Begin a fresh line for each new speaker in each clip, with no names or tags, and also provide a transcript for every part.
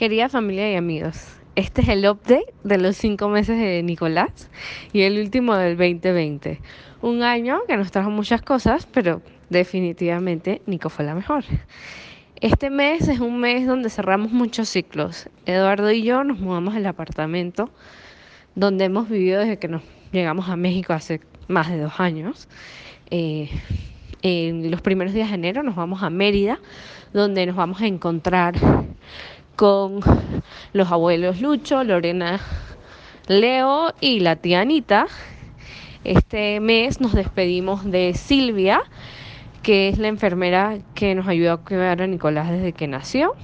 Querida familia y amigos, este es el update de los cinco meses de Nicolás y el último del 2020. Un año que nos trajo muchas cosas, pero definitivamente Nico fue la mejor. Este mes es un mes donde cerramos muchos ciclos. Eduardo y yo nos mudamos al apartamento donde hemos vivido desde que nos llegamos a México hace más de dos años. Eh, en los primeros días de enero nos vamos a Mérida, donde nos vamos a encontrar con los abuelos Lucho, Lorena, Leo y la tía Anita. Este mes nos despedimos de Silvia, que es la enfermera que nos ayudó a cuidar a Nicolás desde que nació.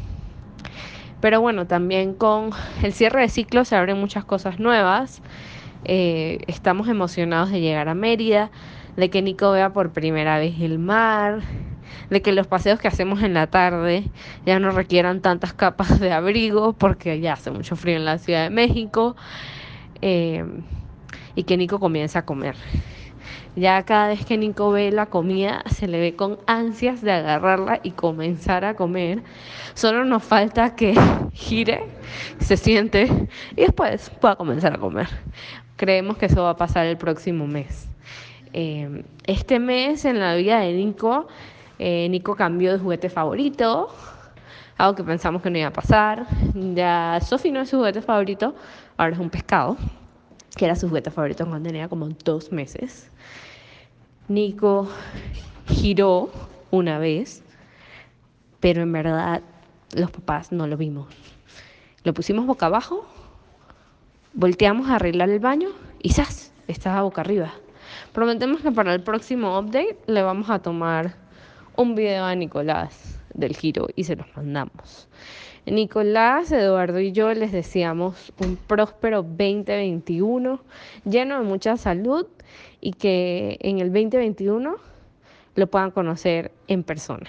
Pero bueno, también con el cierre de ciclo se abren muchas cosas nuevas. Eh, estamos emocionados de llegar a Mérida, de que Nico vea por primera vez el mar, de que los paseos que hacemos en la tarde ya no requieran tantas capas de abrigo porque ya hace mucho frío en la Ciudad de México eh, y que Nico comience a comer. Ya cada vez que Nico ve la comida se le ve con ansias de agarrarla y comenzar a comer. Solo nos falta que gire, se siente y después pueda comenzar a comer. Creemos que eso va a pasar el próximo mes. Eh, este mes en la vida de Nico eh, Nico cambió de juguete favorito, algo que pensamos que no iba a pasar. Ya Sofi no es su juguete favorito, ahora es un pescado, que era su juguete favorito cuando tenía como dos meses. Nico giró una vez, pero en verdad los papás no lo vimos. Lo pusimos boca abajo, volteamos a arreglar el baño y ¡zas! Estaba boca arriba. Prometemos que para el próximo update le vamos a tomar un video a Nicolás del giro y se los mandamos. Nicolás, Eduardo y yo les deseamos un próspero 2021 lleno de mucha salud y que en el 2021 lo puedan conocer en persona.